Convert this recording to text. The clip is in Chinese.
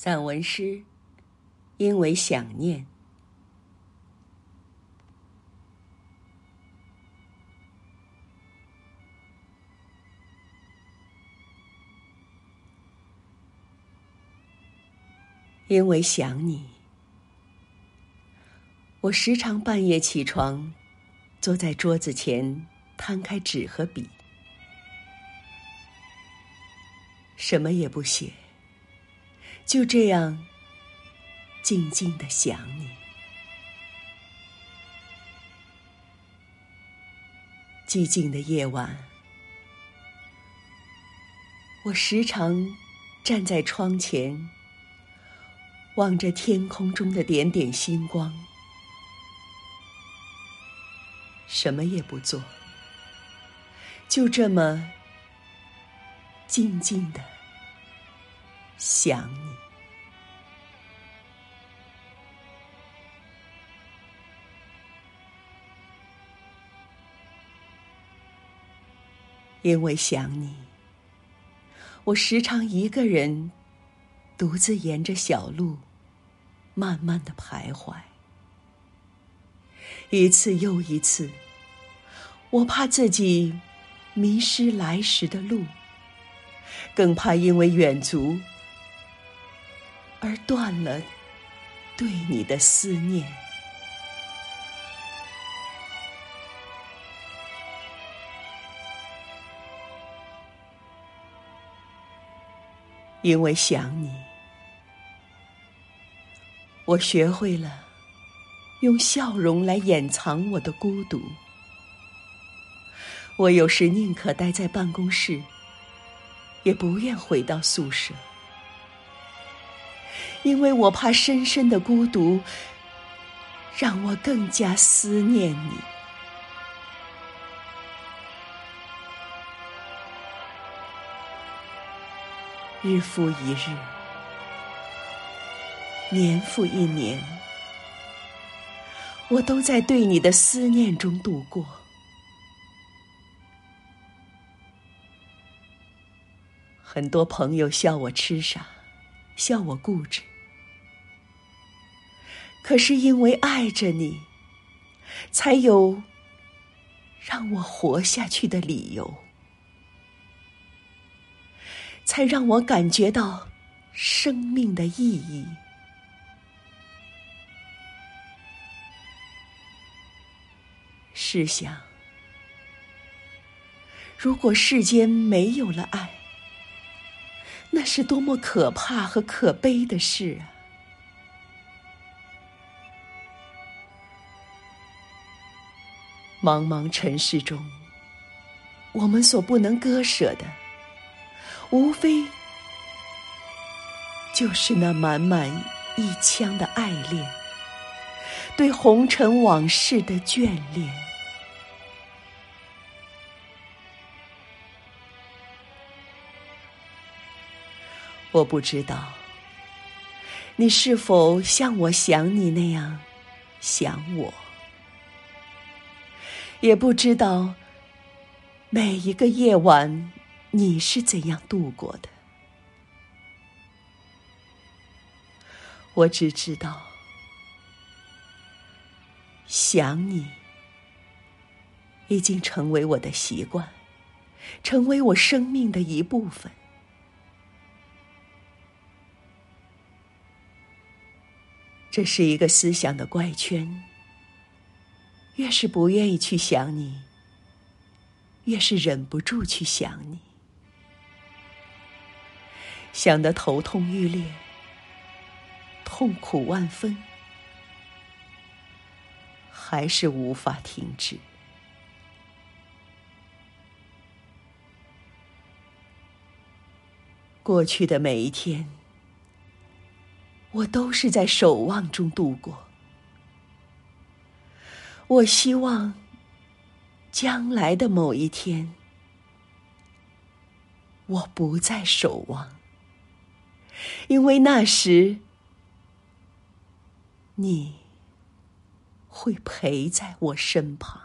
散文诗，因为想念，因为想你，我时常半夜起床，坐在桌子前，摊开纸和笔，什么也不写。就这样，静静的想你。寂静的夜晚，我时常站在窗前，望着天空中的点点星光，什么也不做，就这么静静的想你。因为想你，我时常一个人独自沿着小路，慢慢的徘徊。一次又一次，我怕自己迷失来时的路，更怕因为远足而断了对你的思念。因为想你，我学会了用笑容来掩藏我的孤独。我有时宁可待在办公室，也不愿回到宿舍，因为我怕深深的孤独让我更加思念你。日复一日，年复一年，我都在对你的思念中度过。很多朋友笑我痴傻，笑我固执，可是因为爱着你，才有让我活下去的理由。才让我感觉到生命的意义。试想，如果世间没有了爱，那是多么可怕和可悲的事啊！茫茫尘世中，我们所不能割舍的。无非就是那满满一腔的爱恋，对红尘往事的眷恋。我不知道你是否像我想你那样想我，也不知道每一个夜晚。你是怎样度过的？我只知道，想你已经成为我的习惯，成为我生命的一部分。这是一个思想的怪圈，越是不愿意去想你，越是忍不住去想你。想得头痛欲裂，痛苦万分，还是无法停止。过去的每一天，我都是在守望中度过。我希望将来的某一天，我不再守望。因为那时，你会陪在我身旁。